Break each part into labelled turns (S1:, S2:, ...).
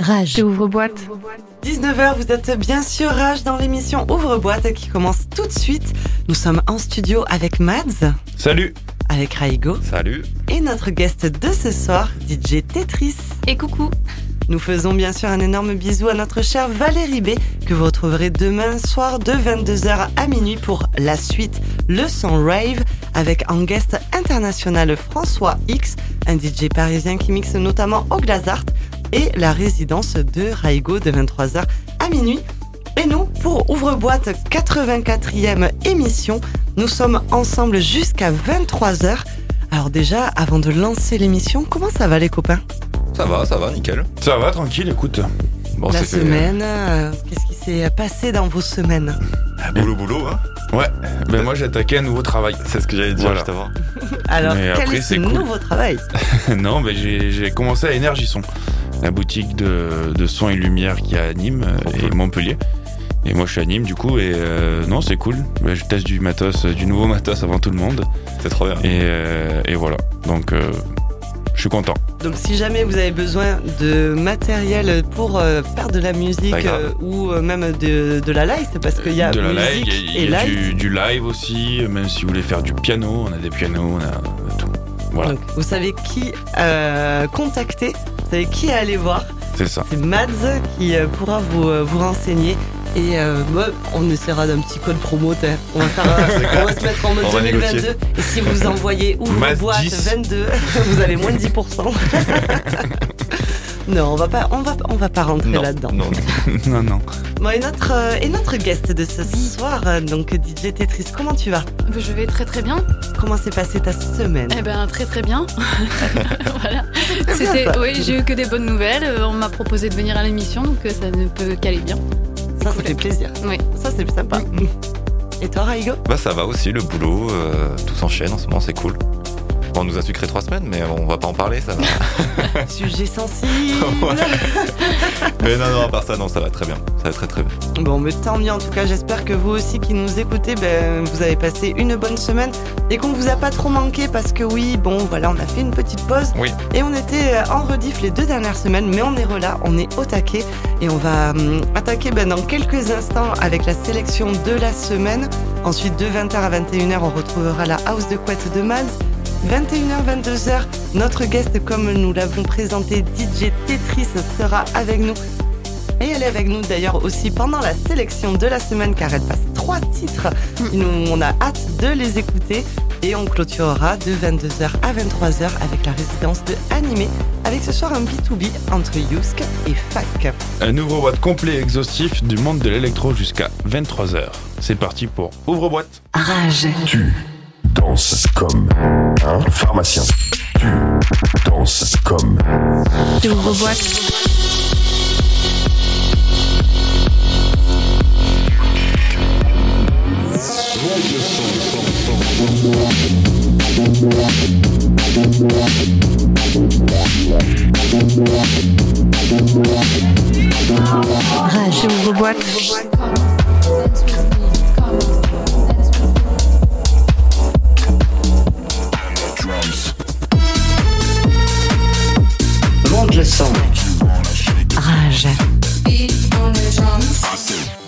S1: Rage.
S2: Ouvre-boîte.
S3: 19h, vous êtes bien sûr Rage dans l'émission Ouvre-boîte qui commence tout de suite. Nous sommes en studio avec Mads,
S4: Salut
S3: avec Raigo
S4: Salut
S3: et notre guest de ce soir, DJ Tetris.
S2: Et coucou.
S3: Nous faisons bien sûr un énorme bisou à notre chère Valérie B que vous retrouverez demain soir de 22h à minuit pour la suite Le Son Rave avec en guest international François X, un DJ parisien qui mixe notamment au Glazart et la résidence de Raigo de 23h à minuit. Et nous, pour Ouvre-boîte 84e émission, nous sommes ensemble jusqu'à 23h. Alors déjà, avant de lancer l'émission, comment ça va les copains?
S4: Ça va, ça va, nickel.
S5: Ça va, tranquille, écoute.
S4: Bon,
S3: La
S4: c'est fait-
S3: semaine, euh, qu'est-ce qui s'est passé dans vos semaines?
S4: Boulot, boulot, hein
S5: Ouais, ben moi j'ai attaqué un nouveau travail.
S4: C'est ce que j'allais dire
S5: Voilà.
S4: juste avant.
S3: Alors,
S5: Mais
S3: quel
S5: après,
S3: est ce
S5: cool.
S3: nouveau travail?
S5: Non, ben j'ai commencé à Énergie-Son, la boutique de, de son et lumière qui est à Nîmes euh,
S4: Trop
S5: et
S4: cool.
S5: Montpellier. Et moi je suis à Nîmes du coup, et euh, non, c'est cool. Ben, je teste du matos, euh, du nouveau matos avant tout le monde.
S4: C'est trop bien.
S5: Et, euh, et voilà, donc euh, je suis content.
S3: Donc, si jamais vous avez besoin de matériel pour euh, faire de la musique euh, ou euh, même de, de la live, c'est parce qu'il y a
S5: de la
S3: musique
S5: live, il y a,
S3: et
S5: il y a
S3: live.
S5: du, du live aussi, même si vous voulez faire du piano, on a des pianos, on a, on a tout. Voilà,
S3: Donc, vous savez qui euh, contacter, vous savez qui aller voir.
S5: c'est ça.
S3: C'est Mads qui euh, pourra vous, euh, vous renseigner. Et euh, on essaiera d'un petit code promo. t'es. On va, faire, on va se mettre en mode
S4: On va
S3: 2022.
S4: négocier.
S3: Et si vous envoyez
S5: Mads
S3: ouvre-boîte
S5: 10.
S3: 22, vous avez moins de 10%. non, on va pas, on va, on va pas rentrer
S4: Non,
S3: là-dedans.
S4: non, non.
S5: non.
S3: Bon, et notre, euh, et notre guest de ce soir, euh, donc DJ Tetris, comment tu vas?
S2: Je vais très très bien.
S3: Comment s'est passée ta semaine?
S2: Eh ben très très bien. voilà. C'était, oui, j'ai eu que des bonnes nouvelles. Euh, On m'a proposé de venir à l'émission, donc ça ne peut qu'aller bien.
S3: Ça, ça fait plaisir.
S2: Oui.
S3: Ça, c'est sympa. Et toi, Raigo?
S4: Bah ça va aussi, le boulot, euh, tout s'enchaîne en ce moment, c'est cool. On nous a sucré trois semaines, mais on va pas en parler, ça va.
S3: Sujet sensible.
S4: mais non, non, à part ça, non, ça va très bien. Ça va très très bien.
S3: Bon, mais tant mieux en tout cas. J'espère que vous aussi qui nous écoutez, ben, vous avez passé une bonne semaine et qu'on vous a pas trop manqué parce que oui, bon, voilà, on a fait une petite pause
S4: Oui.
S3: et on était euh, en rediff les deux dernières semaines, mais on est relà, on est au taquet et on va hum, attaquer ben, dans quelques instants avec la sélection de la semaine. Ensuite, de 20h à 21h, on retrouvera la house de couette de Mads. 21h, 22h, notre guest, comme nous l'avons présenté, DJ Tetris, sera avec nous et elle est avec nous d'ailleurs aussi pendant la sélection de la semaine car elle passe trois titres. Nous, on a hâte de les écouter. Et on clôturera de 22h à 23h avec la résidence de Animé, avec ce soir un B2B entre Yusk et Fac.
S5: Un ouvre-boîte complet et exhaustif du monde de l'électro jusqu'à 23h. C'est parti pour ouvre-boîte.
S1: Rage.
S6: Tu danses comme un pharmacien. Tu danses comme
S2: Ouvre-boîte.
S1: Rage.
S2: Ouvre-boîte.
S3: Monte le son.
S1: Rage.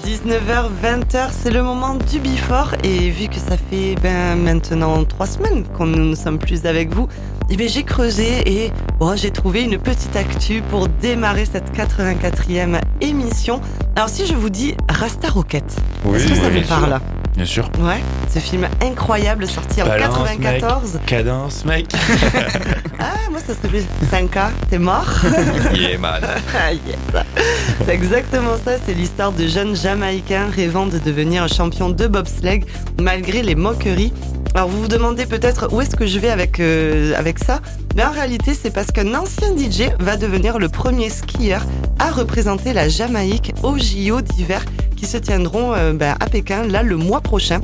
S3: 19h, 20h, c'est le moment du Before. Et vu que ça fait ben, maintenant trois semaines qu'on ne nous sommes plus avec vous, eh ben, j'ai creusé et bon, j'ai trouvé une petite actu pour démarrer cette 84e émission. Alors si je vous dis Rasta Rocket, est-ce que ça
S5: oui,
S3: vous parle
S5: Bien sûr.
S3: Ouais, ce film incroyable sorti en
S5: Balance,
S3: 94.
S5: Cadence, mec.
S3: Ah, moi ça serait plus 5K, t'es mort
S4: Yeah, man.
S3: Ah, yes. C'est exactement ça, c'est l'histoire de jeunes Jamaïcains rêvant de devenir champion de bobsleigh malgré les moqueries. Alors vous vous demandez peut-être où est-ce que je vais avec, euh, avec ça Mais en réalité c'est parce qu'un ancien DJ va devenir le premier skieur à représenter la Jamaïque aux JO d'hiver qui se tiendront euh, ben, à Pékin là le mois prochain.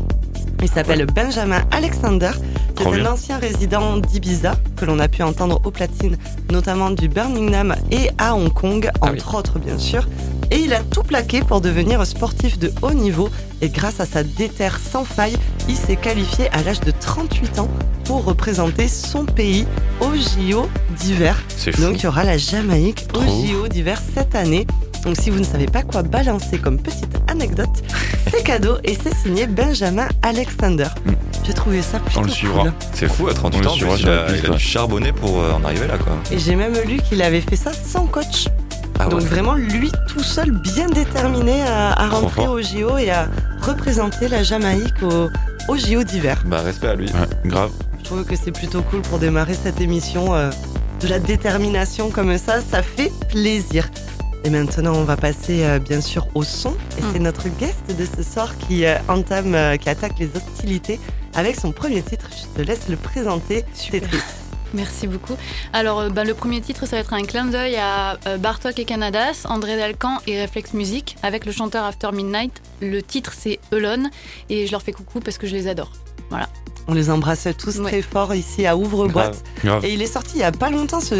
S3: Il s'appelle Benjamin Alexander. C'est un
S5: bien.
S3: ancien résident d'Ibiza que l'on a pu entendre au platine, notamment du Birmingham et à Hong Kong,
S4: Ah
S3: entre autres bien sûr. Et il a tout plaqué pour devenir sportif de haut niveau. Et grâce à sa déterre sans faille, il s'est qualifié à l'âge de 38 ans pour représenter son pays au JO d'hiver.
S4: C'est fou.
S3: Donc il y aura la Jamaïque au JO d'hiver cette année. Donc si vous ne savez pas quoi balancer comme petite anecdote, c'est cadeau et c'est signé Benjamin Alexander.
S5: Mm.
S3: J'ai trouvé ça plutôt
S5: On le suivra.
S3: cool.
S4: C'est fou, à 38
S5: On le
S4: ans, il a, il a dû charbonner pour euh, en arriver là, quoi.
S3: Et j'ai même lu qu'il avait fait ça sans coach.
S4: Ah
S3: Donc
S4: ouais.
S3: vraiment lui tout seul bien déterminé à, rentrer au JO et à représenter la Jamaïque au, au JO d'hiver.
S4: Bah, respect à lui.
S5: Ouais, grave.
S3: Je trouve que c'est plutôt cool pour démarrer cette émission. euh, de la détermination comme ça, ça fait plaisir. Et maintenant, on va passer euh, bien sûr au son. Et
S2: Mm.
S3: c'est notre guest de ce soir qui euh, entame, euh, qui attaque les hostilités avec son premier titre. Je te laisse le présenter.
S2: Super.
S3: Tetris.
S2: Merci beaucoup. Alors, euh, bah, le premier titre, ça va être un clin d'œil à euh, Bartok et Canadas, André Dalcan et Reflex Music avec le chanteur After Midnight. Le titre, c'est Elon et je leur fais coucou parce que je les adore.
S3: On les embrasse tous
S2: Ouais.
S3: très fort ici à Ouvre-Boîte. Et il est sorti il y a pas longtemps ce,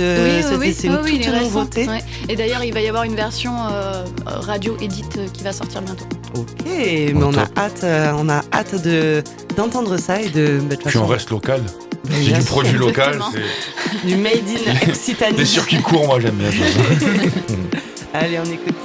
S2: oui.
S3: C'est une
S2: oui, oui, il
S3: toute
S2: est récent,
S3: nouveauté.
S2: ouais. Et d'ailleurs, il va y avoir une version euh, radio edit euh, qui va sortir bientôt.
S3: Ok, mais on a hâte, euh, on a hâte de d'entendre ça et de. bah,
S5: Puis
S3: façon,
S5: on reste local. C'est du produit local.
S3: du made in Occitanie.
S5: Les circuits courts, moi j'aime bien.
S3: Allez, on écoute.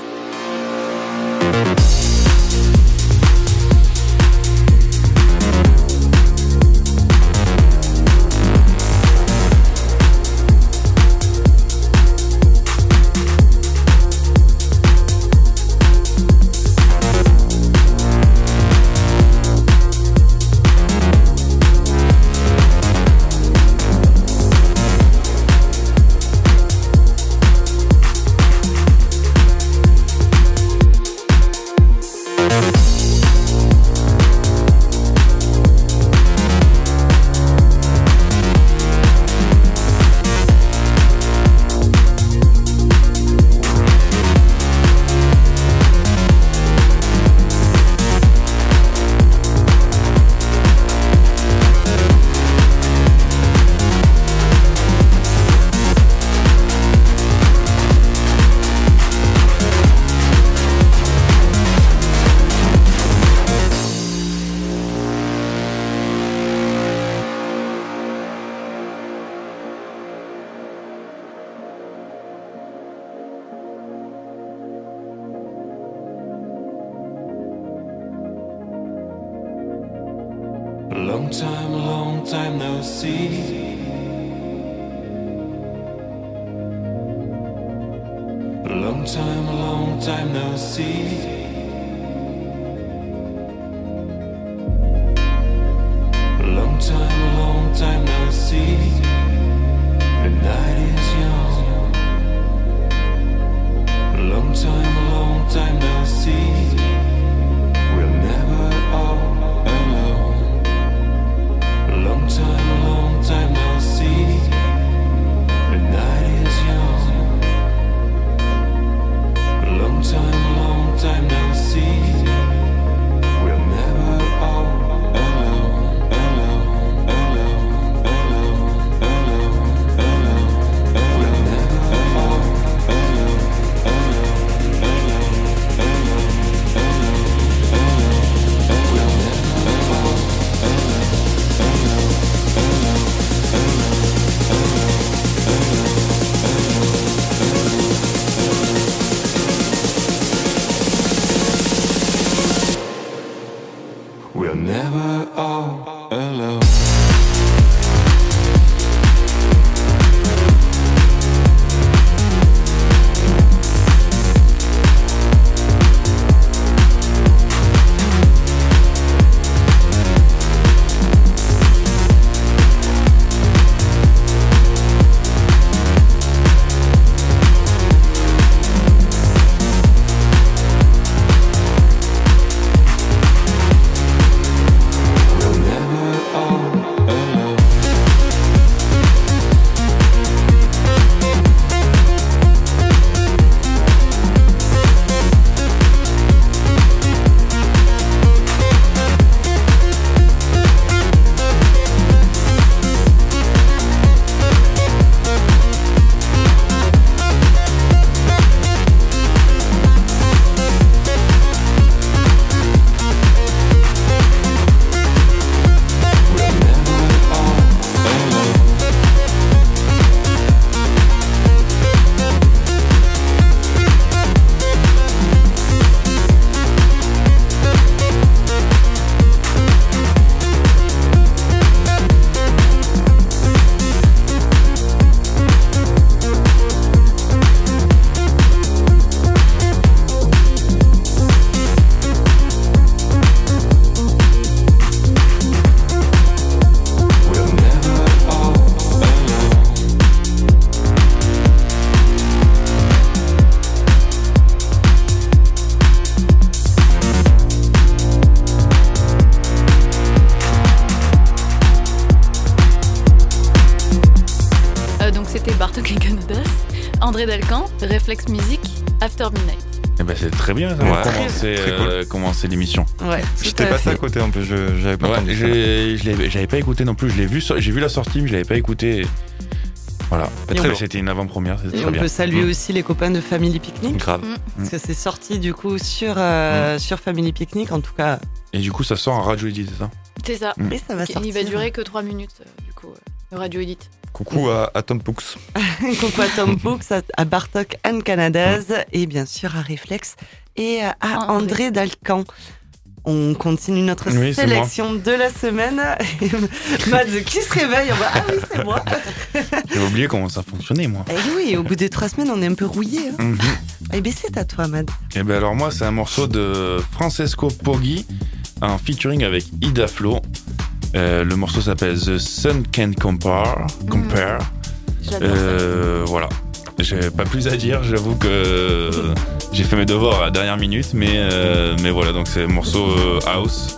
S7: Long time, long time no see. Long time, long time no see.
S5: Très bien, ça,
S4: Ouais.
S5: va commencer,
S4: Très cool.
S5: euh, commencer l'émission.
S8: Ouais,
S4: J'étais passé à côté un peu, je- j'avais pas
S5: Ouais, j'avais pas écouté non plus. Je l'ai vu, j'ai vu la sortie, mais je l'avais pas écouté. Voilà. C'était une avant-première, c'était
S8: Et
S5: très
S8: on
S5: bien.
S8: peut saluer
S5: Mm.
S8: aussi les copains de Family Picnic.
S4: Grave.
S8: Parce que c'est sorti du coup sur, euh, sur Family Picnic, en tout cas.
S5: Et du coup, ça sort en radio edit, c'est ça?
S2: C'est ça.
S5: Mm.
S8: Et ça va sortir.
S2: Il va durer que 3 minutes, euh, du coup, euh, le radio edit.
S4: Coucou à, à Tom Pooks.
S8: Coucou à Tom Books, à, à Bartok and Canadas et bien sûr à Reflex et à,
S2: André.
S8: Dalcan. On continue notre
S5: Oui,
S8: sélection de la semaine. Mads qui se réveille, on va Ah oui, c'est moi.
S5: J'ai oublié comment ça fonctionnait, moi.
S8: Et oui, au bout de trois semaines, on est un peu rouillé. Hein.
S5: Mhm.
S8: Eh bien, c'est à toi, Mads.
S5: Et ben alors moi c'est un morceau de Francesco Poggi en featuring avec Ida Flo. Euh, le morceau s'appelle The Sun Can Compare. Compare.
S2: J'adore
S5: Euh, voilà. J'ai pas plus à dire, j'avoue que j'ai fait mes devoirs à la dernière minute, mais, euh, mais voilà, donc c'est un morceau euh, house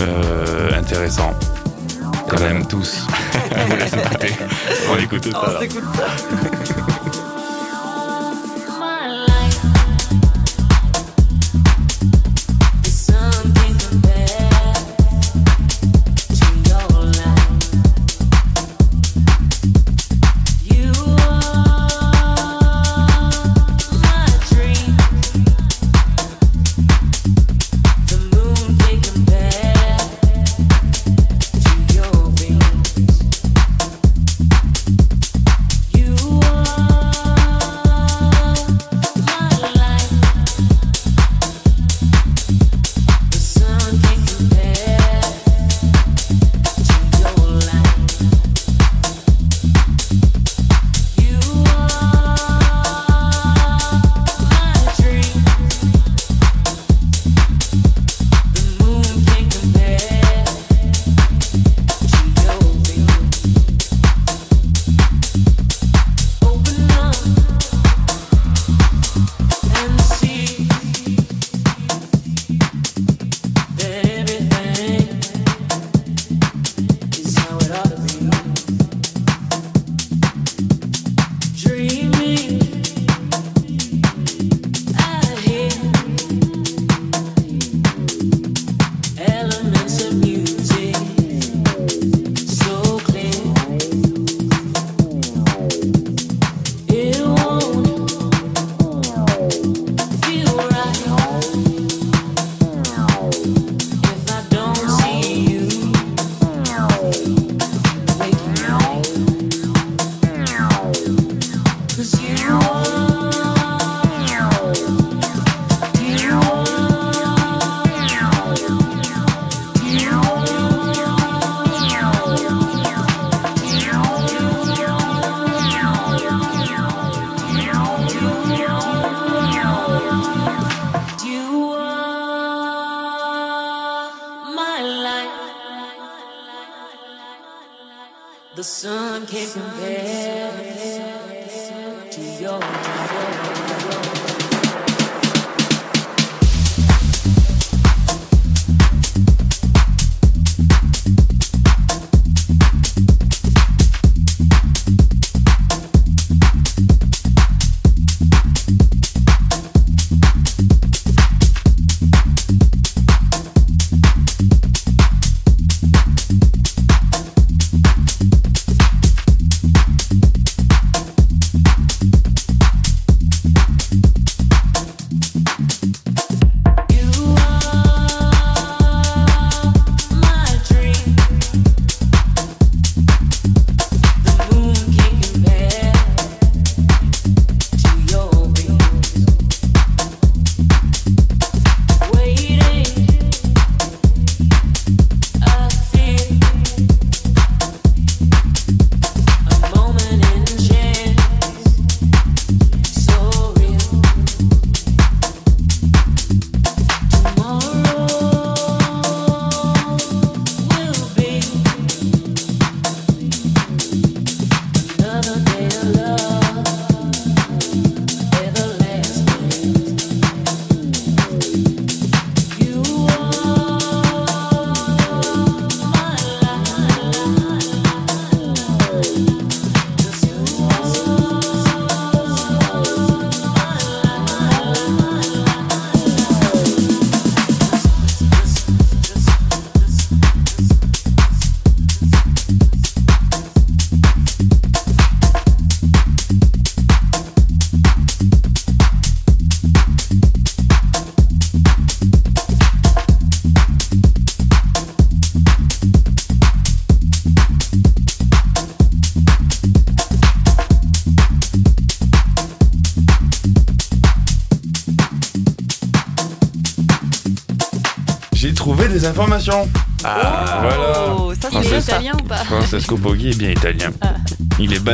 S5: euh, intéressant. Quand même tous. On vous laisse écouter. On va écouter ça.
S8: On s'écoute ça.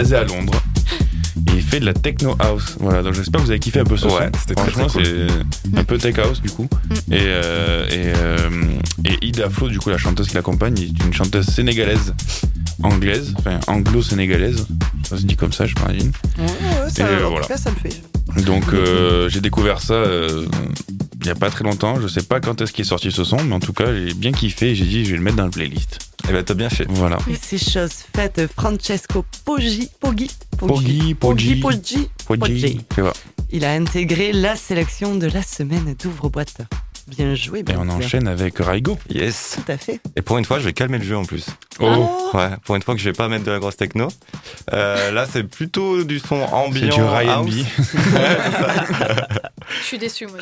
S5: Basé à Londres. Et il fait de la techno house. Voilà, donc j'espère que vous avez kiffé un peu ce
S4: Ouais,
S5: son. Franchement, c'est un peu tech house du coup. Et, euh, et, euh, et Ida Flo, du coup, la chanteuse qui l'accompagne, est une chanteuse sénégalaise, anglaise, enfin anglo-sénégalaise. Ça se dit comme ça, je m'imagine.
S3: Ouais, ouais, ça,
S5: Et, euh,
S3: tout cas, ça me fait.
S5: Donc euh, j'ai découvert ça euh, il y a pas très longtemps. Je sais pas quand est-ce qu'il est sorti ce son, mais en tout cas j'ai bien kiffé. et J'ai dit je vais le mettre dans le playlist.
S4: Et ben t'as bien fait.
S5: Voilà.
S3: Et c'est chose faite. Francesco Poggi, Poggi,
S5: Poggi,
S3: Poggi,
S5: Poggi.
S3: Poggi. Poggi. Il a intégré la sélection de la semaine d'ouvre-boîte. Bien joué,
S5: Et
S3: bien
S5: on
S3: joué.
S5: enchaîne avec Raigo.
S4: Yes.
S3: Tout à fait.
S4: Et pour une fois, je vais calmer le jeu en plus.
S5: Oh,
S4: Ouais, pour une fois que je vais pas mettre de la grosse techno. Euh, là, c'est plutôt du son
S5: c'est
S4: ambiant.
S5: du Ryan.
S2: Je suis déçu, moi.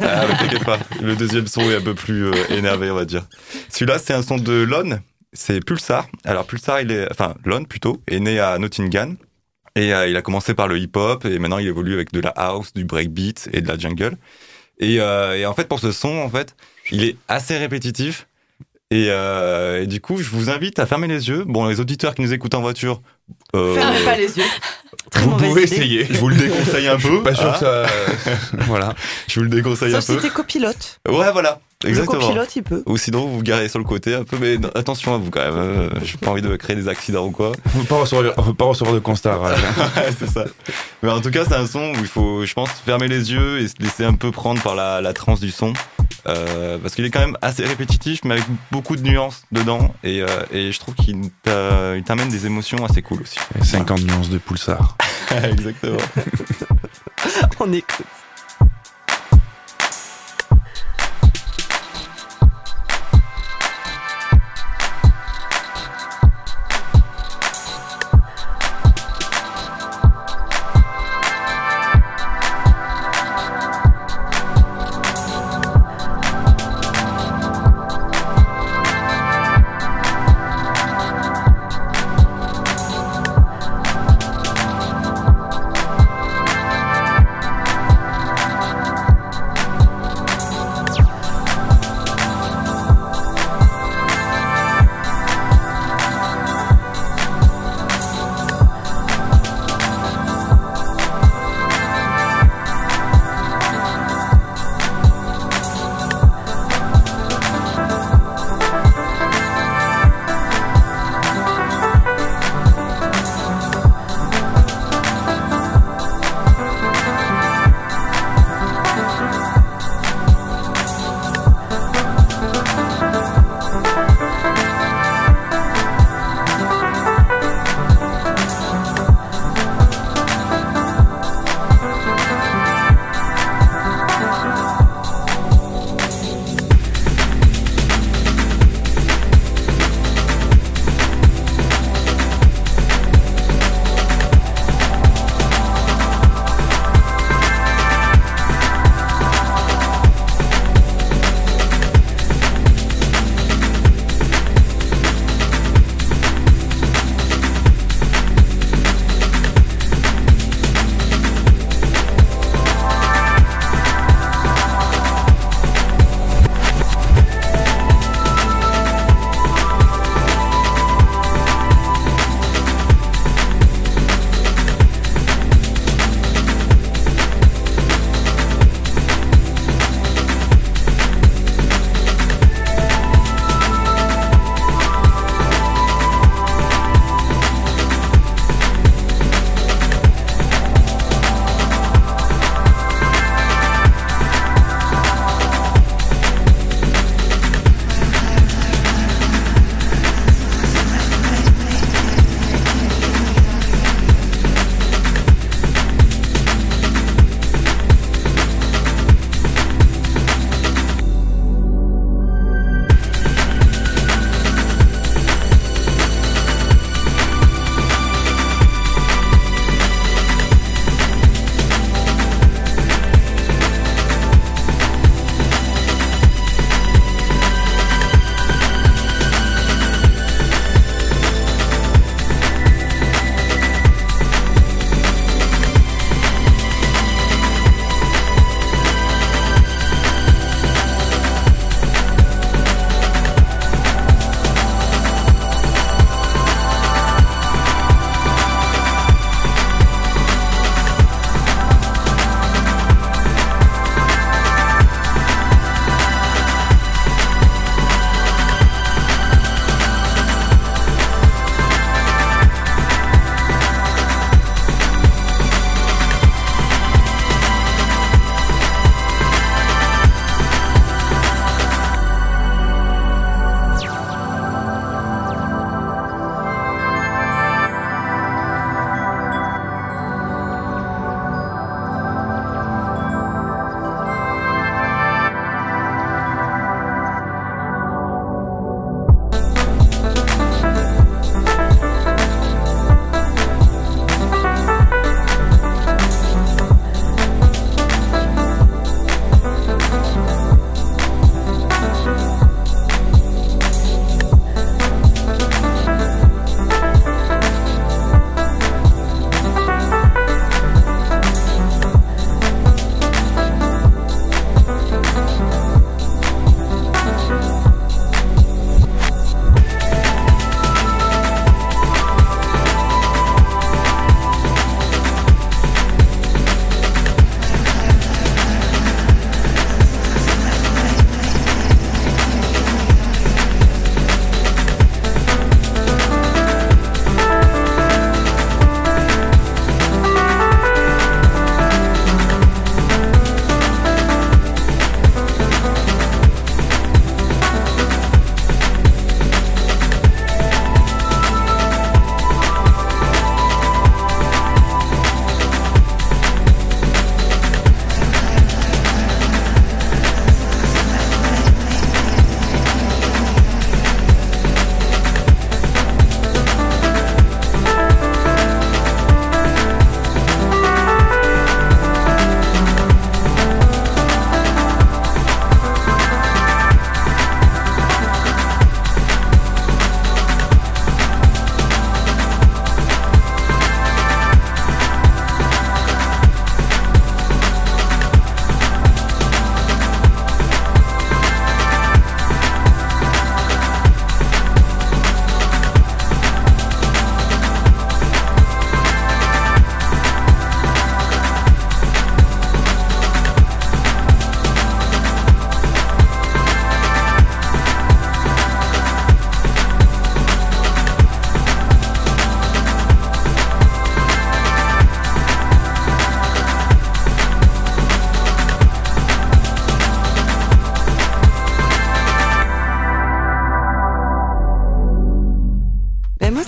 S4: Ah, t'inquiète pas. Le deuxième son est un peu plus euh, énervé, on va dire. Celui-là, c'est un son de Lon. C'est Pulsar. Alors, Pulsar, il est, enfin, Lon plutôt, est né à Nottingham. Et euh, il a commencé par le hip-hop et maintenant il évolue avec de la house, du breakbeat et de la jungle. Et, euh, et en fait, pour ce son, en fait, il est assez répétitif. Et, euh, et du coup, je vous invite à fermer les yeux. Bon, les auditeurs qui nous écoutent en voiture, euh,
S3: Fermez pas les yeux. Très
S5: Vous pouvez
S3: idée.
S5: essayer.
S4: je vous le déconseille un peu.
S5: Pas sûr
S4: hein.
S5: que ça. voilà.
S4: Je vous le déconseille un
S3: Sauf si
S4: peu.
S3: t'es copilote.
S4: Ouais, voilà.
S3: Le
S4: Exactement.
S3: copilote, il peut.
S4: Ou sinon, vous vous garez sur le côté un peu, mais attention à vous quand même. euh, J'ai pas envie de créer des accidents ou quoi.
S5: On peut pas recevoir, on peut pas recevoir de constat.
S4: Ouais, c'est ça. Mais en tout cas, c'est un son où il faut, je pense, fermer les yeux et se laisser un peu prendre par la, la transe du son. Euh, parce qu'il est quand même assez répétitif, mais avec beaucoup de nuances dedans. Et, euh, et je trouve qu'il t'a- il t'amène des émotions assez cool aussi.
S5: 50 nuances de pulsar.
S4: Exactement.
S3: On écoute.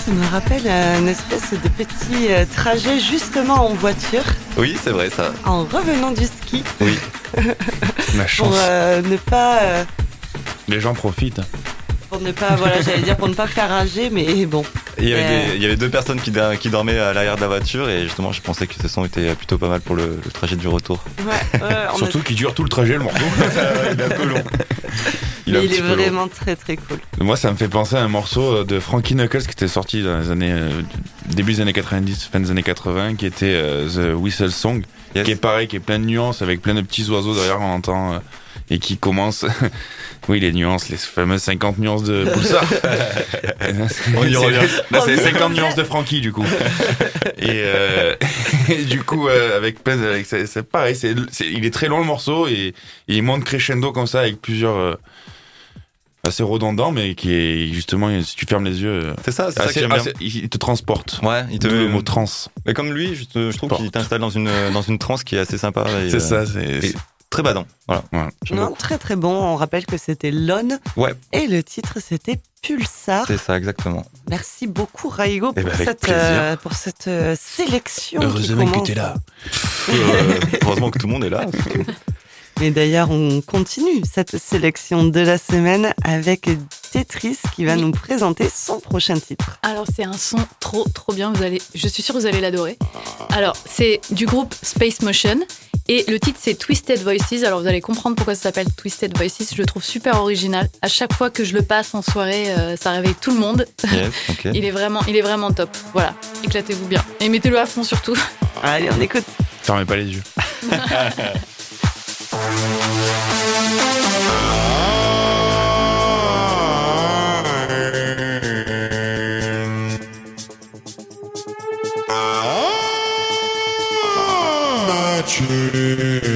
S3: Ça me rappelle euh, une espèce de petit euh, trajet justement en voiture
S4: Oui, c'est vrai, ça.
S3: en revenant du ski
S4: Oui.
S3: Pour
S5: chance.
S3: euh, ne pas euh,
S5: Les gens profitent.
S3: pour ne pas voilà j'allais dire pour ne pas faire rager mais bon
S4: Il y, avait
S3: Euh.
S4: des- il y avait deux personnes qui, dormaient à l'arrière de la voiture et justement, je pensais que ce son était plutôt pas mal pour le, le trajet du retour.
S3: ouais, on a-
S5: Surtout qu'il dure tout le trajet, le morceau. il est un peu long.
S3: Mais
S5: un
S3: il est vraiment très très cool
S5: Moi, ça me fait penser à un morceau de Frankie Knuckles qui était sorti dans les années euh, début des années 90, fin des années 80, qui était euh, The Whistle Song,
S4: Yes.
S5: qui est pareil, qui est plein de nuances avec plein de petits oiseaux derrière on entend euh, et qui commence. oui, les nuances, les fameuses 50 nuances de Pulsar.
S4: On y
S5: C'est-
S4: revient.
S5: Là, c'est 50 nuances de Frankie du coup. et, euh, et du coup, euh, avec plein, avec c'est pareil, c'est- il est très long le morceau et, et il monte crescendo comme ça avec plusieurs. Euh, assez redondant, mais qui est justement, si tu fermes les yeux, euh,
S4: C'est ça, c'est ça que
S5: assez-
S4: bien.
S5: il te transporte.
S4: Ouais, il te
S5: D'où le mot trans.
S4: Mais comme lui, je, je trouve qu'il t'installe dans une, dans une transe qui est assez sympa. et,
S5: C'est
S4: euh,
S5: ça, c'est.
S4: et- Très badant. Voilà. J'aime
S3: non
S4: beaucoup.
S3: très très bon on rappelle que c'était Lone
S4: Ouais.
S3: et le titre c'était Pulsar
S4: C'est ça, exactement.
S3: merci beaucoup Raigo
S5: Eh
S3: pour,
S5: ben, avec
S3: cette, euh, pour cette euh, sélection qui
S5: Heureusement que
S3: commence.
S5: t'es là.
S4: Euh, heureusement que tout le monde est là.
S3: Et d'ailleurs, on continue cette sélection de la semaine avec Tetris qui va
S2: Oui.
S3: nous présenter son prochain titre.
S2: Alors c'est un son trop trop bien, vous allez, je suis sûre que vous allez l'adorer. Alors c'est du groupe Space Motion et le titre c'est Twisted Voices. Alors vous allez comprendre pourquoi ça s'appelle Twisted Voices. Je le trouve super original. À chaque fois que je le passe en soirée, euh, ça réveille tout le monde.
S4: Yes.
S2: Il est vraiment, il est vraiment top. Voilà, éclatez-vous bien et mettez-le à fond surtout.
S3: Allez, on écoute.
S5: Fermez pas les yeux.
S4: True.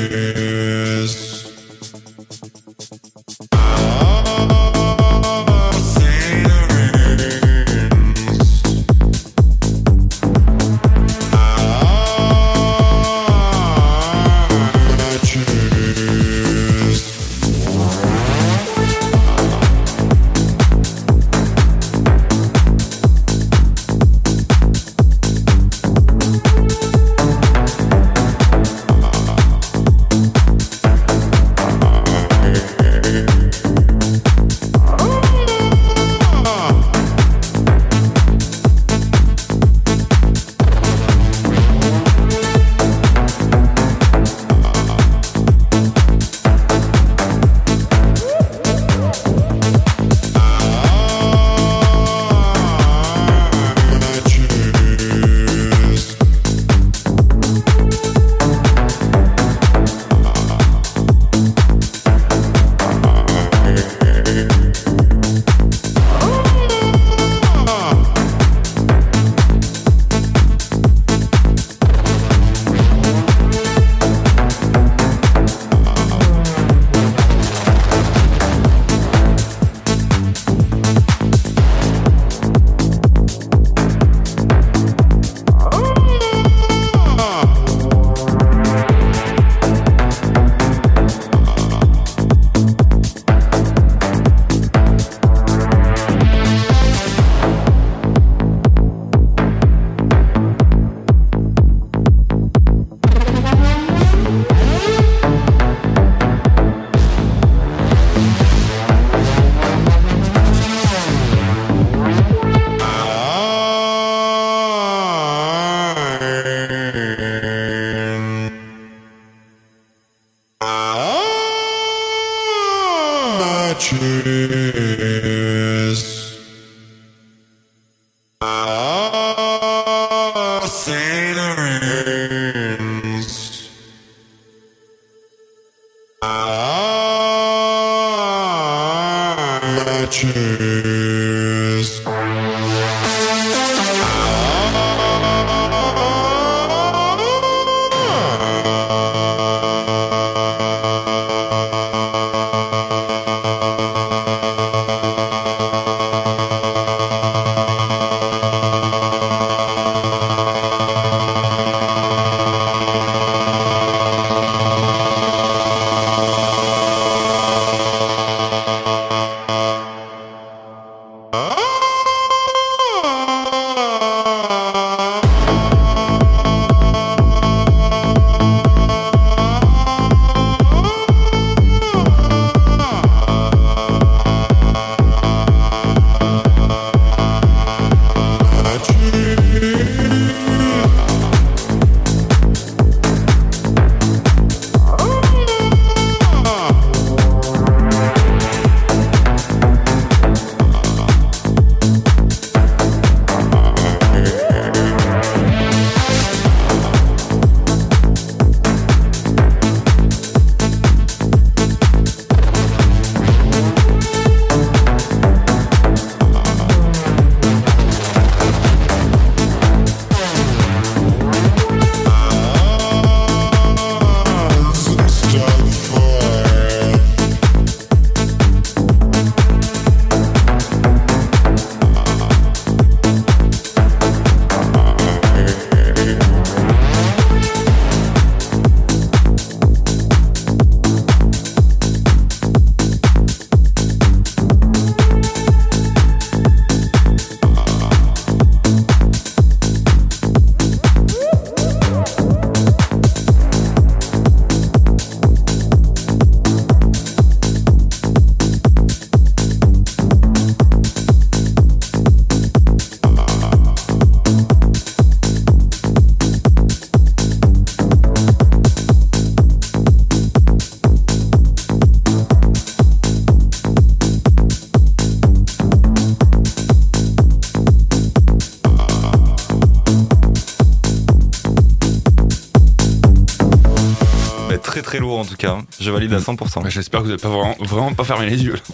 S4: Je valide à 100%.
S5: Ouais, J'espère que vous n'avez pas vraiment, vraiment pas fermé les yeux.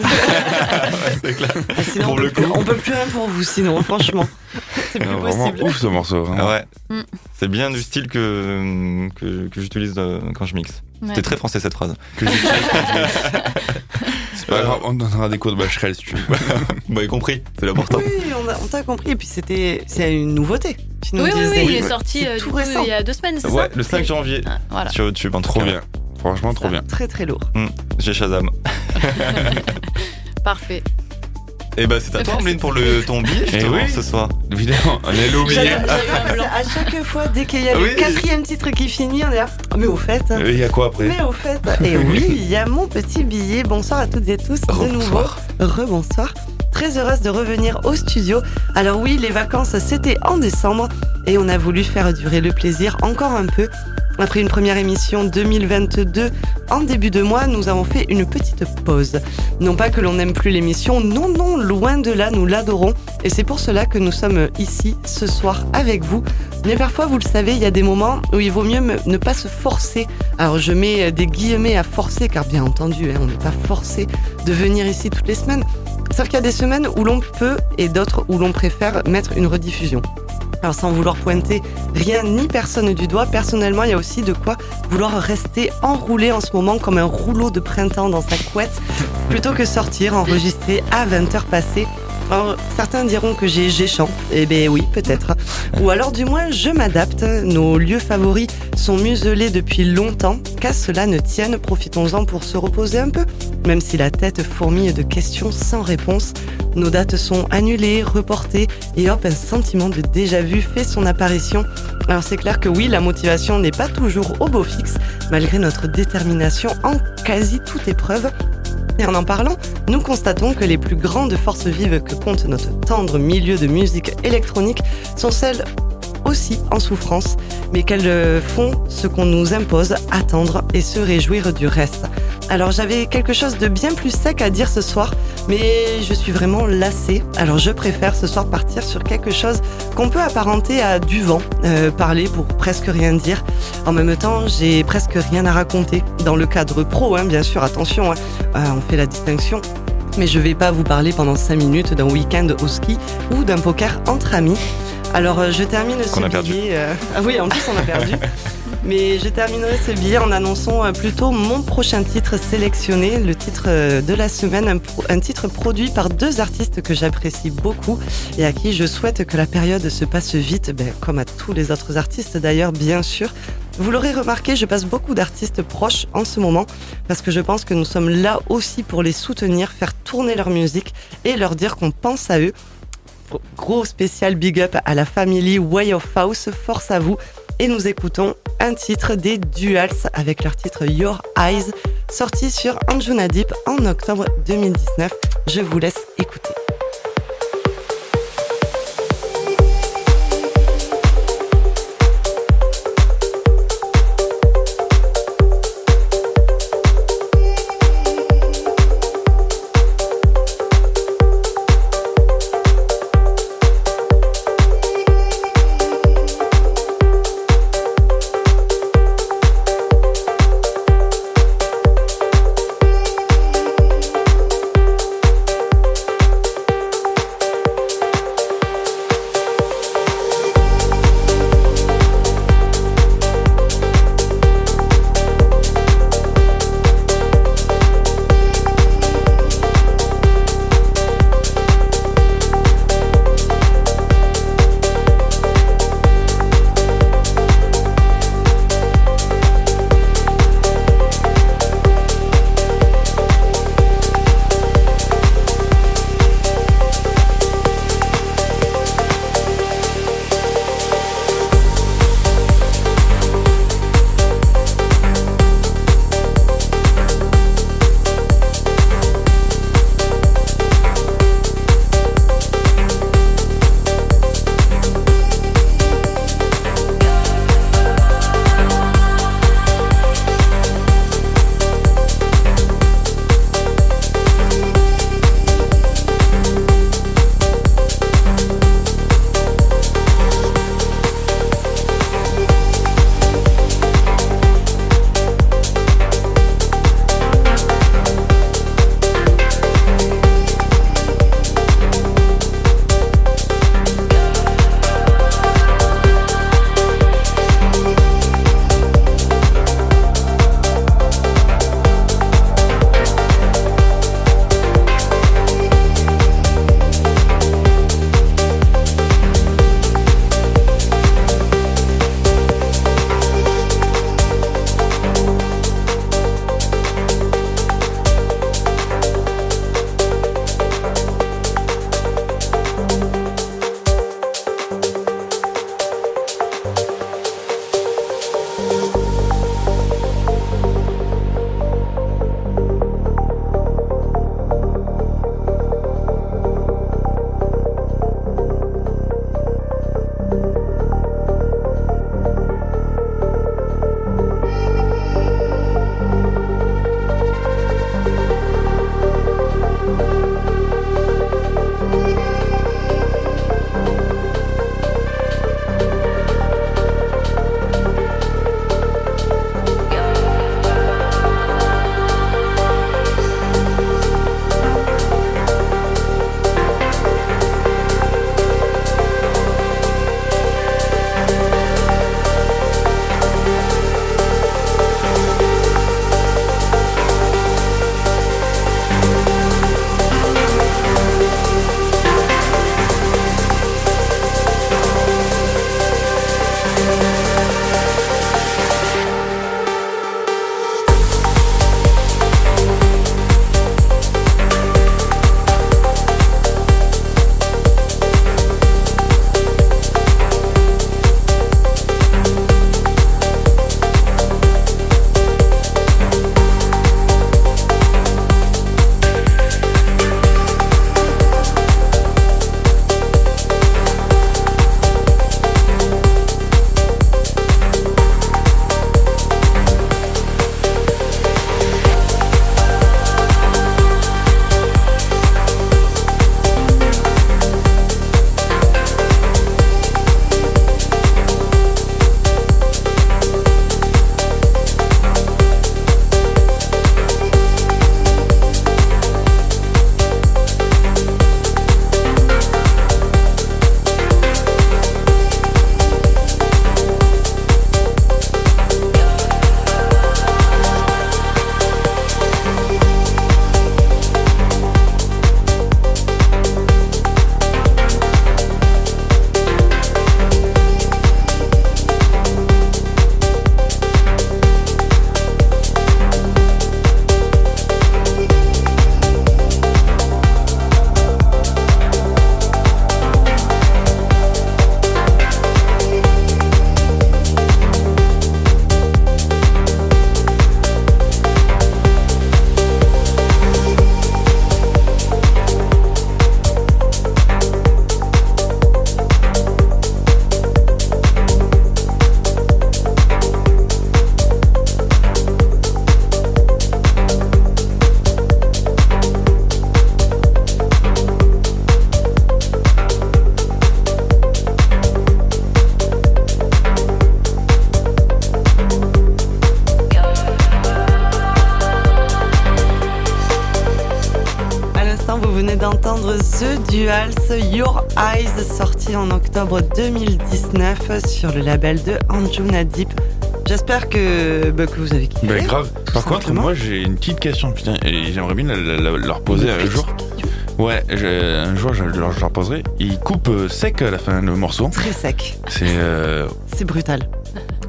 S5: c'est clair.
S3: Ah, sinon,
S4: Pour
S3: on,
S4: le
S3: peut,
S4: coup.
S3: on peut plus rien pour vous, sinon, franchement. C'est plus
S5: Non, vraiment
S3: possible.
S5: ouf ce morceau. vraiment.
S4: Ah ouais.
S2: Mm.
S4: C'est bien du style que, que, que j'utilise euh, quand je mixe.
S2: Ouais.
S4: C'était très français cette phrase.
S5: Que pas grave, on donnera des cours de Bacherel si tu veux.
S4: Vous m'avez compris, c'est l'important.
S3: Oui, on a- on t'a compris. Et puis, c'était c'est une nouveauté.
S2: Oui, oui, oui, il est
S4: Ouais.
S2: sorti euh, du
S3: tout
S2: coup,
S3: récent.
S2: il y a deux semaines, c'est ça
S4: Ouais, le 5 janvier
S2: Ah, Voilà.
S4: sur YouTube en tout
S5: Trop
S4: cas.
S5: bien. Franchement, trop bien.
S3: Très, très lourd.
S4: J'ai Shazam.
S2: Parfait.
S4: Et bah c'est à toi, Ambline, pour le, ton billet justement
S5: oui.
S4: ce soir.
S5: Évidemment, on est oublié.
S3: À chaque fois, dès qu'il y a
S4: Oui.
S3: le quatrième titre qui finit, on est là. Ah, Mais au fait. hein.
S5: Il y a quoi après
S3: Mais au fait, et oui, il y a mon petit billet. Bonsoir à toutes et tous, de nouveau.
S4: Rebonsoir.
S3: Très heureuse de revenir au studio. Alors oui, les vacances, c'était en décembre et on a voulu faire durer le plaisir encore un peu. Après une première émission 2022, en début de mois, nous avons fait une petite pause. Non pas que l'on n'aime plus l'émission, non, non, loin de là, nous l'adorons. Et c'est pour cela que nous sommes ici ce soir avec vous. Mais parfois, vous le savez, il y a des moments où il vaut mieux ne pas se forcer. Alors je mets des guillemets à forcer, car bien entendu, hein, on n'est pas forcé de venir ici toutes les semaines. Sauf qu'il y a des semaines où l'on peut et d'autres où l'on préfère mettre une rediffusion. Alors sans vouloir pointer rien ni personne du doigt, personnellement il y a aussi de quoi vouloir rester enroulé en ce moment comme un rouleau de printemps dans sa couette, plutôt que sortir, enregistrer à 20h passées. Alors certains diront que j'ai géchant, eh ben oui peut-être. Ou alors du moins je m'adapte, nos lieux favoris sont muselés depuis longtemps, qu'à cela ne tienne, profitons-en pour se reposer un peu, même si la tête fourmille de questions sans réponse. Nos dates sont annulées, reportées, et hop, un sentiment de déjà-vu fait son apparition. Alors c'est clair que oui, la motivation n'est pas toujours au beau fixe, malgré notre détermination en quasi toute épreuve. Et en en parlant, nous constatons que les plus grandes forces vives que compte notre tendre milieu de musique électronique sont celles aussi en souffrance, mais qu'elles font ce qu'on nous impose, attendre et se réjouir du reste. Alors j'avais quelque chose de bien plus sec à dire ce soir, mais je suis vraiment lassée. Alors je préfère ce soir partir sur quelque chose qu'on peut apparenter à du vent, euh, parler pour presque rien dire. En même temps, j'ai presque rien à raconter. Dans le cadre pro, hein, bien sûr, attention, hein, euh, on fait la distinction. Mais je vais pas vous parler pendant 5 minutes d'un week-end au ski ou d'un poker entre amis. Alors euh, je termine ce
S4: Qu'on a perdu.
S3: billet. euh, Ah oui, en plus on a perdu. Mais je terminerai ce billet en annonçant euh, plutôt mon prochain titre sélectionné, le titre de la semaine, un, pro- un titre produit par deux artistes que j'apprécie beaucoup et à qui je souhaite que la période se passe vite, ben, comme à tous les autres artistes d'ailleurs, bien sûr. Vous l'aurez remarqué, je passe beaucoup d'artistes proches en ce moment parce que je pense que nous sommes là aussi pour les soutenir, faire tourner leur musique et leur dire qu'on pense à eux. Gros spécial big up à la famille Way of House, force à vous. Et nous écoutons un titre des Duals avec leur titre Your Eyes, sorti sur Anjuna Deep en octobre 2019. Je vous laisse écouter. Duals Your Eyes, sorti en octobre 2019 sur le label de Anjuna Deep. J'espère que, bah, que vous avez kiffé.
S5: Bah, grave. Par contre, moi j'ai une petite question, putain, et j'aimerais bien leur poser un jour. Ouais, un jour je leur, je leur poserai. Ils coupent euh, sec à la fin le morceau.
S3: Très sec.
S5: C'est euh,
S3: C'est brutal.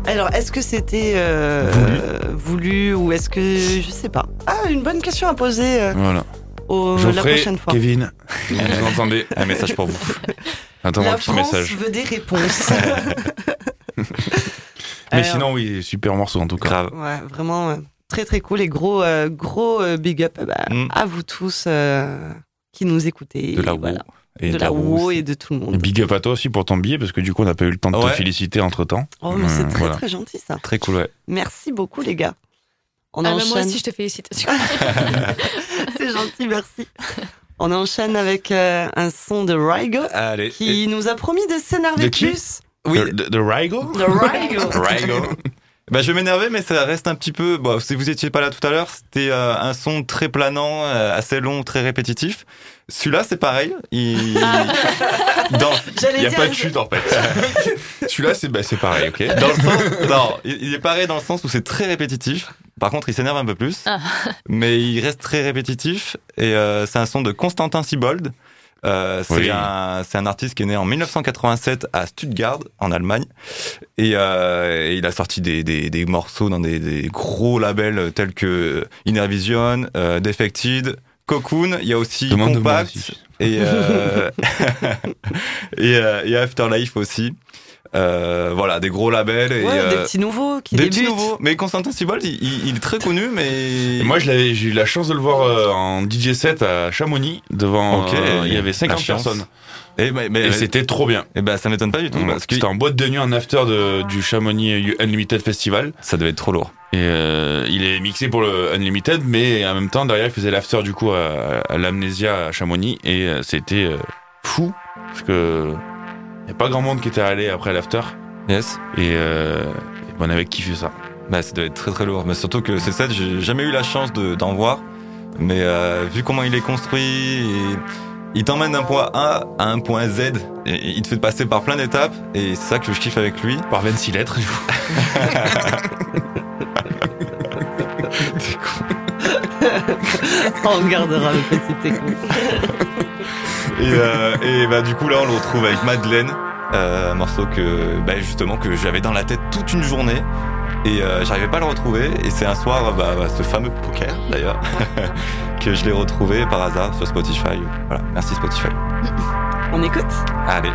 S3: Alors, est-ce que c'était euh,
S5: Voulu.
S3: euh, voulu ou est-ce que. Je sais pas. Ah, une bonne question à poser euh,
S5: voilà.
S3: au- la prochaine fois.
S5: Kevin, vous nous entendez
S4: Un message pour vous.
S5: Attends-moi
S3: La
S5: un petit
S3: France
S5: message.
S3: veut des réponses.
S5: Mais
S3: Alors,
S5: sinon, oui, super morceau en tout cas.
S4: Grave.
S3: Ouais, vraiment euh, très très cool et gros, euh, gros euh, big up bah,
S4: Mm.
S3: à vous tous euh, qui nous écoutez.
S4: De la WoW.
S3: voilà.
S4: Et
S3: de la
S4: roue
S3: WoW
S4: aussi.
S3: et de tout le monde.
S5: big up à toi aussi pour ton billet, parce que du coup, on n'a pas eu le temps de
S4: Ouais.
S5: te féliciter entre temps.
S3: Oh, mais c'est
S5: Euh,
S3: très
S5: voilà.
S3: très gentil ça.
S4: Très cool, ouais.
S3: Merci beaucoup les gars. On
S2: Ah, bah,
S3: enchaîne.
S2: moi aussi, je te félicite.
S3: c'est gentil, merci. On enchaîne avec euh, un son de Rygo
S4: Allez.
S3: qui nous a promis de s'énerver plus.
S4: Oui.
S5: De, de- de Rygo
S3: De Rygo.
S4: Rygo. Bah, je vais m'énerver, mais ça reste un petit peu. Bon, si vous étiez pas là tout à l'heure, c'était euh, un son très planant, euh, assez long, très répétitif. Celui-là, c'est pareil. Il...
S5: Il n'y a pas de chute en fait. Celui-là, c'est bah, c'est pareil, ok
S4: dans le sens, non, il est pareil dans le sens où c'est très répétitif. Par contre, il s'énerve un peu plus,
S2: Ah.
S4: mais il reste très répétitif. Et euh, c'est un son de Constantin Sibold. Euh, c'est
S5: Oui.
S4: un, c'est un artiste qui est né en 1987 à Stuttgart, en Allemagne. Et, euh, et il a sorti des, des, des morceaux dans des, des gros labels tels que Inner Vision, euh, Defected, Cocoon. Il y a aussi
S5: Demande-moi
S4: Compact
S5: aussi.
S4: et, euh, et, euh, et Afterlife aussi. Euh, voilà, des gros labels. Et,
S3: Ouais,
S4: euh,
S3: des petits nouveaux qui
S4: des
S3: débutent.
S4: petits nouveaux. Mais Constantin Sibold, il, il- il est très connu, mais.
S5: Et moi, je l'avais- j'ai eu la chance de le voir euh, en DJ set à Chamonix devant.
S4: Ok,
S5: euh, il y avait
S4: la
S5: 50
S4: chance.
S5: personnes.
S4: Et, mais, mais-
S5: Et c'était trop bien.
S4: eh ben, ça m'étonne pas du tout. Parce que
S5: C'était en boîte de nuit, en after de, du Chamonix Unlimited Festival.
S4: ça devait être trop lourd.
S5: Et euh, il est mixé pour le Unlimited, mais en même temps, derrière, il faisait l'after du coup à, à l'Amnésia à Chamonix. Et euh, c'était euh, fou. Parce que. Il n'y a pas grand monde qui était allé après l'after.
S4: Yes.
S5: Et, euh, et on avait kiffé ça.
S4: Bah, ça doit être très très lourd. Mais surtout que c'est ça, j'ai jamais eu la chance de- d'en voir. Mais euh, vu comment il est construit, et il t'emmène d'un point A à un point Z. Et, et il te fait passer par plein d'étapes. Et c'est ça que je kiffe avec lui.
S5: Par 26 lettres.
S3: On gardera le petit.
S4: Et, euh, et bah du coup là on le retrouve avec Madeleine, euh, un morceau que bah, justement que j'avais dans la tête toute une journée et euh, j'arrivais pas à le retrouver et c'est un soir bah, bah, ce fameux poker d'ailleurs que je l'ai retrouvé par hasard sur Spotify. Voilà, merci Spotify.
S3: On écoute?
S4: Allez.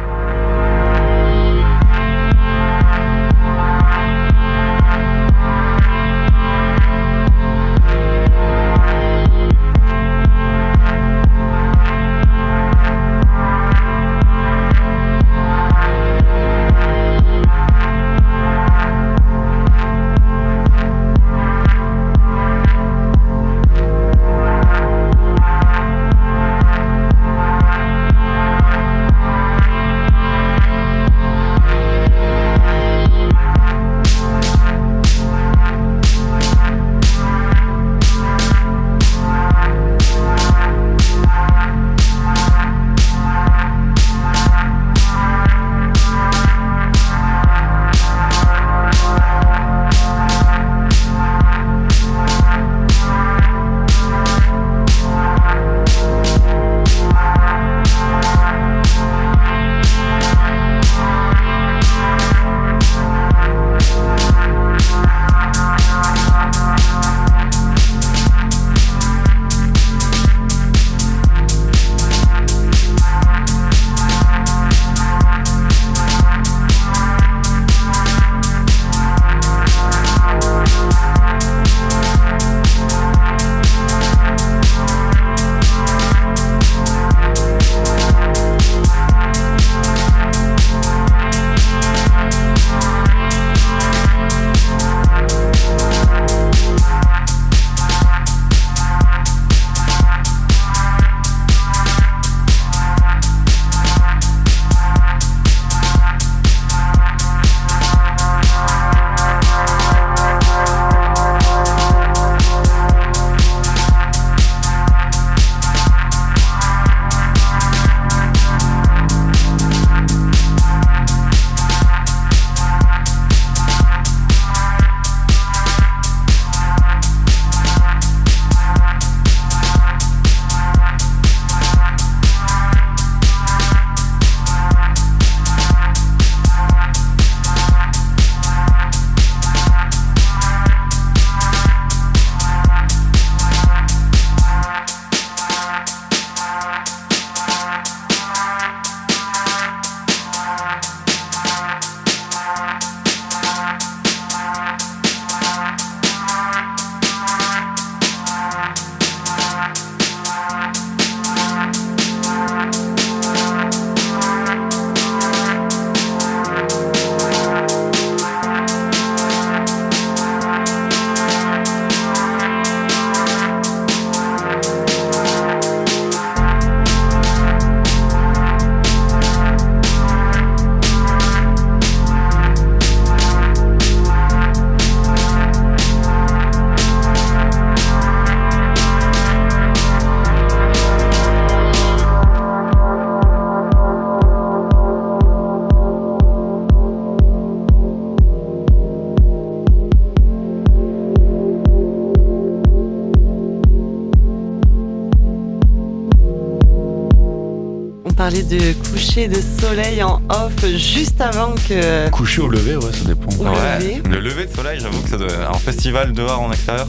S3: De coucher de soleil en off juste avant que.
S5: Coucher au lever, ouais, ça dépend.
S3: Au lever.
S4: Le lever de soleil, j'avoue que ça doit. En festival dehors en extérieur,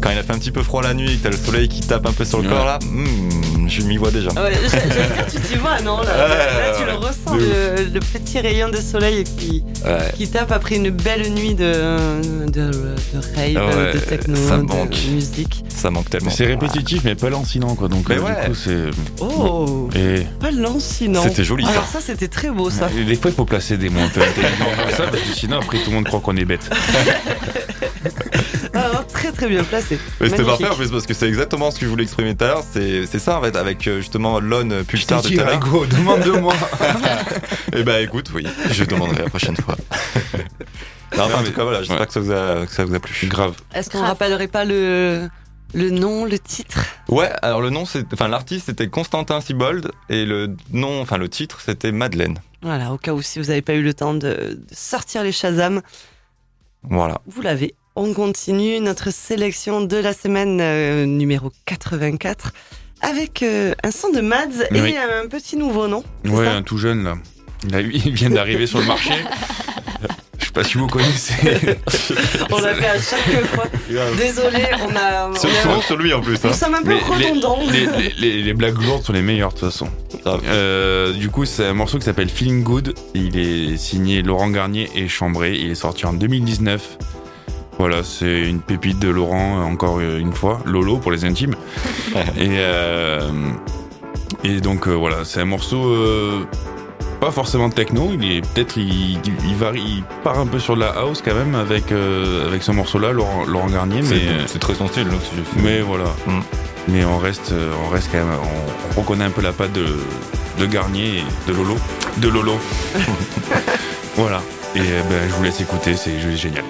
S4: quand il a fait un petit peu froid la nuit et que t'as le soleil qui tape un peu sur le
S5: Ouais.
S4: corps là, hmm, je m'y vois déjà.
S3: Ah ouais, tu t'y vois, non là,
S4: Ouais,
S3: là, tu
S4: ouais,
S3: le ressens, le, le petit rayon de soleil qui,
S4: Ouais.
S3: qui tape après une belle nuit de, de, de rave,
S4: Ah ouais,
S3: de techno,
S4: ça
S3: de
S4: manque.
S3: musique.
S4: Ça manque tellement.
S5: C'est répétitif, mais pas lancinant, quoi. Donc,
S4: Mais
S5: euh,
S4: ouais.
S5: du coup, c'est.
S3: Oh,
S5: Et,
S3: pas lancinant.
S4: C'était joli, ça.
S3: Alors ça, c'était très beau ça.
S5: et des fois, il faut placer des mots un peu intelligents comme ça, parce que sinon, après, tout le monde croit qu'on est bête.
S3: Ah, non, très très bien placé.
S4: Mais c'était parfait en plus parce que c'est exactement ce que je voulais exprimer tout à l'heure. C'est c'est ça en fait, avec euh, justement Lon Pulsar de tout à l'heure.
S5: Hugo, demande de moi.
S4: Et bah écoute, oui, je demanderai la prochaine fois. non, mais en tout cas, voilà, j'espère
S5: ouais.
S4: que, ça vous a, que ça vous a plu.
S5: Grave.
S3: Est-ce qu'on
S2: Grave.
S3: rappellerait pas le, le nom, le titre?
S4: Ouais, alors le nom, c'est, enfin l'artiste c'était Constantin Sibold et le nom, enfin le titre c'était Madeleine.
S3: Voilà, au cas où si vous n'avez pas eu le temps de, de sortir les Shazam,
S4: Voilà.
S3: vous l'avez. On continue notre sélection de la semaine euh, numéro 84 avec euh, un son de Mads et
S5: Oui.
S3: un petit nouveau nom.
S5: Ouais, un tout jeune, là. Il, a- il vient d'arriver sur le marché. Je sais pas si vous connaissez.
S3: On l'a fait à chaque fois. Désolé, on a. on
S4: C'est souvent sur lui en plus. Hein.
S3: nous sommes un peu redondants.
S5: Les, les- les- les blagues lourdes sont les meilleures, de toute façon. Euh, du coup, c'est un morceau qui s'appelle Feeling Good. Il est signé Laurent Garnier et Chambré. Il est sorti en 2019. Voilà, c'est une pépite de Laurent, encore une fois. Lolo pour les intimes. et, euh, et donc, euh, voilà, c'est un morceau euh, pas forcément techno. Il est peut-être, il, il varie, il part un peu sur de la house quand même avec, euh, avec ce morceau-là, Laurent, Laurent Garnier.
S4: C'est,
S5: Mais, euh,
S4: c'est très son style.
S5: Mais voilà.
S4: Mm.
S5: Mais on reste, euh, on reste quand même, on, on reconnaît un peu la patte de, de Garnier et de Lolo. De Lolo. voilà. Et euh, ben, je vous laisse écouter, c'est génial.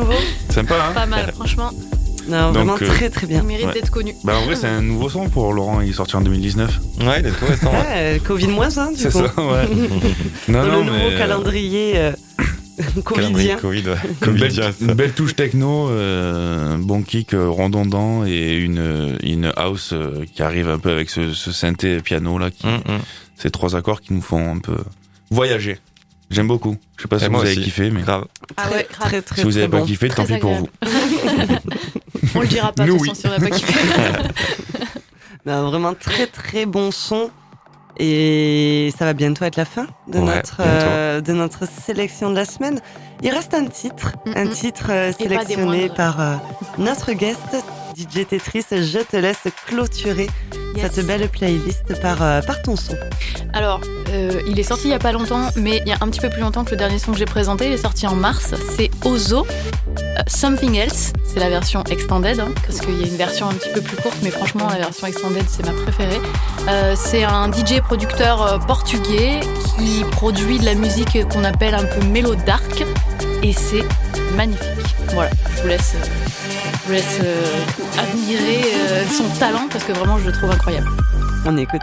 S3: Nouveau.
S5: sympa hein
S2: Pas mal, franchement.
S3: Non,
S5: Donc,
S3: vraiment
S5: euh,
S3: très très bien.
S2: Il mérite
S5: Ouais.
S2: d'être connu.
S5: Bah en vrai c'est un nouveau son pour Laurent, il est sorti en 2019.
S4: Ouais, il est tout récent. ouais.
S3: Ouais, Covid moins 1 du
S5: C'est
S3: coup.
S5: ça, ouais. non,
S3: Dans
S5: non,
S3: le nouveau
S5: mais, euh,
S3: calendrier euh,
S4: Calendrier
S3: covidien.
S4: Covid, ouais.
S5: Une belle,
S4: Covidien, ça.
S5: une belle touche techno, euh, un bon kick euh, redondant et une, une house euh, qui arrive un peu avec ce, ce synthé piano là, qui,
S4: Hum, hum.
S5: ces trois accords qui nous font un peu voyager. J'aime beaucoup. Je sais pas si vous avez kiffé, mais
S4: Grave.
S2: Ah
S3: Très,
S2: ouais, grave.
S3: très très
S5: si vous avez pas
S3: bon.
S5: kiffé, tant pis pour vous.
S2: On le dira pas, de
S5: Nous,
S2: toute façon, si on n'a pas kiffé.
S3: Non, vraiment très très bon son. Et ça va bientôt être la fin de,
S4: Ouais,
S3: notre, euh, de notre sélection de la semaine. Il reste un titre, un titre euh, sélectionné par euh, notre guest, DJ Tetris. Je te laisse clôturer
S2: Yes.
S3: cette belle playlist par, euh, par ton son.
S2: Alors, euh, il est sorti il y a pas longtemps, mais il y a un petit peu plus longtemps que le dernier son que j'ai présenté. Il est sorti en mars. C'est Ozo. euh, Something Else, c'est la version extended, hein, parce qu'il y a une version un petit peu plus courte, mais franchement, la version extended, c'est ma préférée. C'est un DJ producteur portugais qui produit de la musique qu'on appelle un peu mélo dark, et c'est magnifique. Voilà, je vous laisse, vous laisse euh, admirer euh, son talent, parce que vraiment, je le trouve incroyable.
S3: On écoute.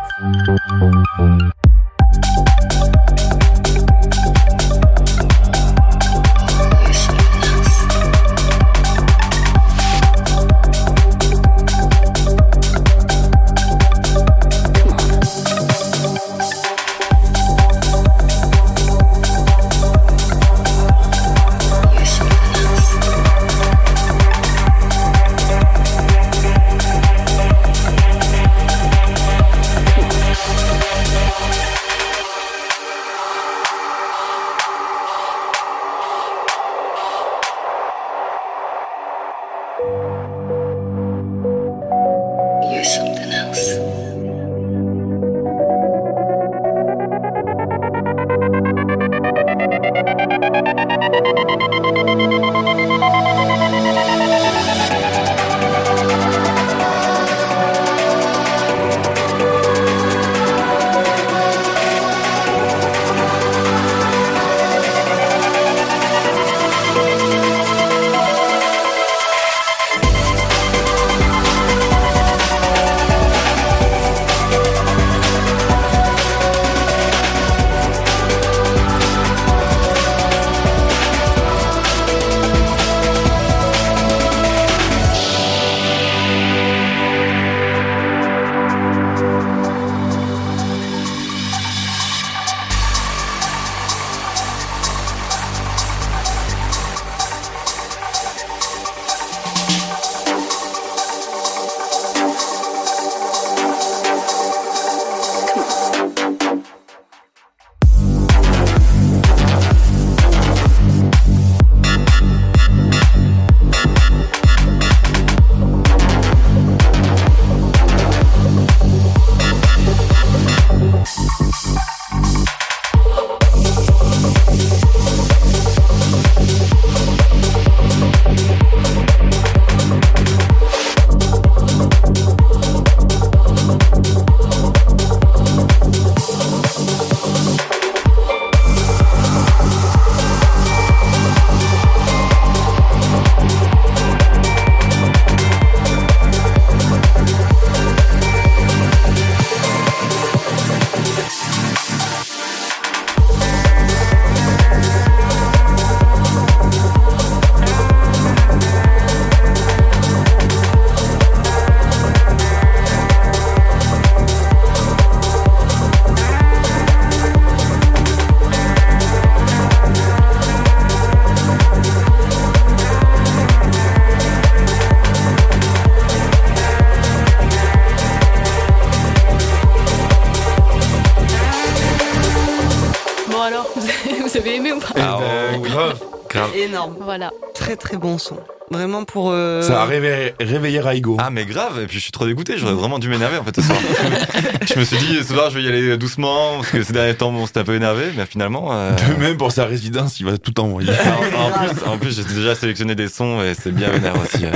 S5: Raigo.
S4: Ah mais grave, et puis je suis trop dégoûté, j'aurais vraiment dû m'énerver en fait ce soir. je me suis dit ce soir je vais y aller doucement, parce que ces derniers temps on s'était un peu énervé, mais finalement... euh,
S5: De même pour sa résidence, il va tout envoyer.
S4: en, en plus, en plus j'ai déjà sélectionné des sons et c'est bien vénère aussi. euh.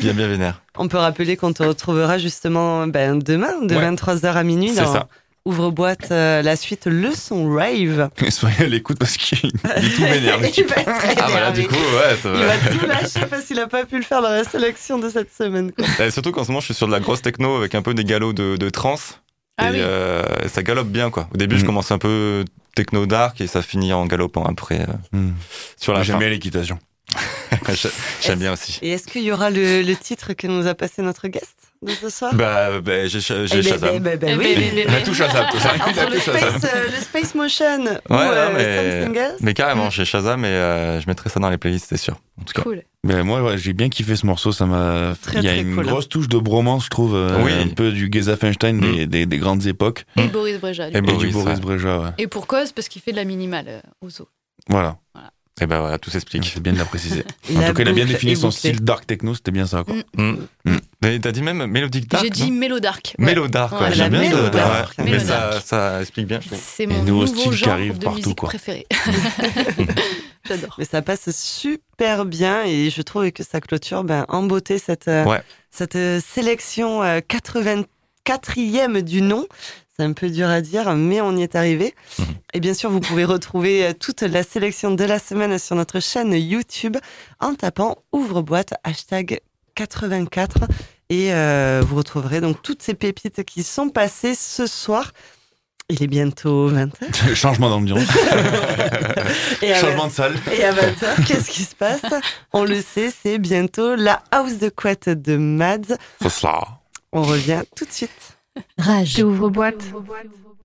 S4: Bien bien vénère.
S3: On peut rappeler qu'on te retrouvera justement ben, demain, de
S4: Ouais.
S3: 23h à minuit,
S4: C'est
S3: dans,
S4: ça.
S3: Ouvre-boîte, euh, la suite Leçon Rave.
S5: Soyez à l'écoute parce qu'il il est tout le
S3: Il va être très
S4: Ah voilà,
S3: énervé.
S4: du coup, ouais, ça
S3: Il
S4: va.
S3: va tout lâcher parce qu'il a pas pu le faire dans la sélection de cette semaine. quoi.
S4: Et surtout qu'en ce moment, je suis sur de la grosse techno avec un peu des galops de, de trance.
S2: Ah
S4: et
S2: oui.
S4: euh, ça galope bien, quoi. Au début, je
S5: Mhm.
S4: commence un peu techno dark et ça finit en galopant après euh, sur la
S5: J'aime
S4: fin.
S5: bien l'équitation.
S4: J'ai- J'aime bien aussi.
S3: Et est-ce qu'il y aura le, le titre que nous a passé notre guest? Ce soir
S4: Bah, bah, j'ai Shazam.
S3: ben
S2: Eh
S3: oui.
S5: On a tout Shazam.
S3: Entre le space, euh, le space Motion ou
S4: Ouais,
S3: euh,
S4: non, mais-
S3: Something Else.
S4: Mais carrément, j'ai Shazam et euh, je mettrai ça dans les playlists, c'est sûr. En tout cas.
S2: Cool.
S5: Ben moi, ouais, j'ai bien kiffé ce morceau. Ça m'a.
S3: Très,
S5: Il y a une
S3: cool.
S5: grosse touche de bromance, je trouve. euh,
S4: Oui.
S5: Un peu du Geza Feinstein
S4: Mm.
S5: des, des, des grandes époques.
S2: Et Boris Breja. du
S4: Et
S2: coup.
S5: Et
S4: Boris,
S5: du Boris
S4: ouais.
S5: Breja, ouais.
S2: Et pour cause, parce qu'il fait de la minimale euh, au zoo.
S5: Voilà.
S4: Et ben voilà, tout s'explique.
S5: C'est bien de la préciser. En
S3: La
S5: tout cas, il a bien défini son style dark techno. C'était bien ça, quoi.
S2: Mm.
S4: Mais t'as dit même Mélodique Dark
S2: J'ai dit
S4: non
S2: Mélo Dark. Ouais.
S4: Mélo Dark, ouais, j'aime bien.
S3: Mélo. Dark.
S4: Ouais. Mais ça, explique bien, je trouve.
S2: C'est mon
S5: nouveau style qui arrive
S2: de
S5: partout, quoi.
S2: préféré. J'adore.
S3: Mais ça passe super bien et je trouve que ça clôture ben, en beauté cette, euh,
S4: Ouais.
S3: cette euh, sélection euh, 84e du nom. C'est un peu dur à dire, mais on y est arrivé.
S4: Mhm.
S3: Et bien sûr, vous pouvez retrouver euh, toute la sélection de la semaine sur notre chaîne YouTube en tapant ouvre-boîte hashtag 84. Et euh, vous retrouverez donc toutes ces pépites qui sont passées ce soir. Il est bientôt 20h.
S5: Changement d'ambiance. Changement de salle.
S3: Et à 20h, qu'est-ce qui se passe? On le sait, c'est bientôt la house de couette de Mads.
S5: C'est ça.
S3: On revient tout de suite.
S9: Rage. Ouvre boîte.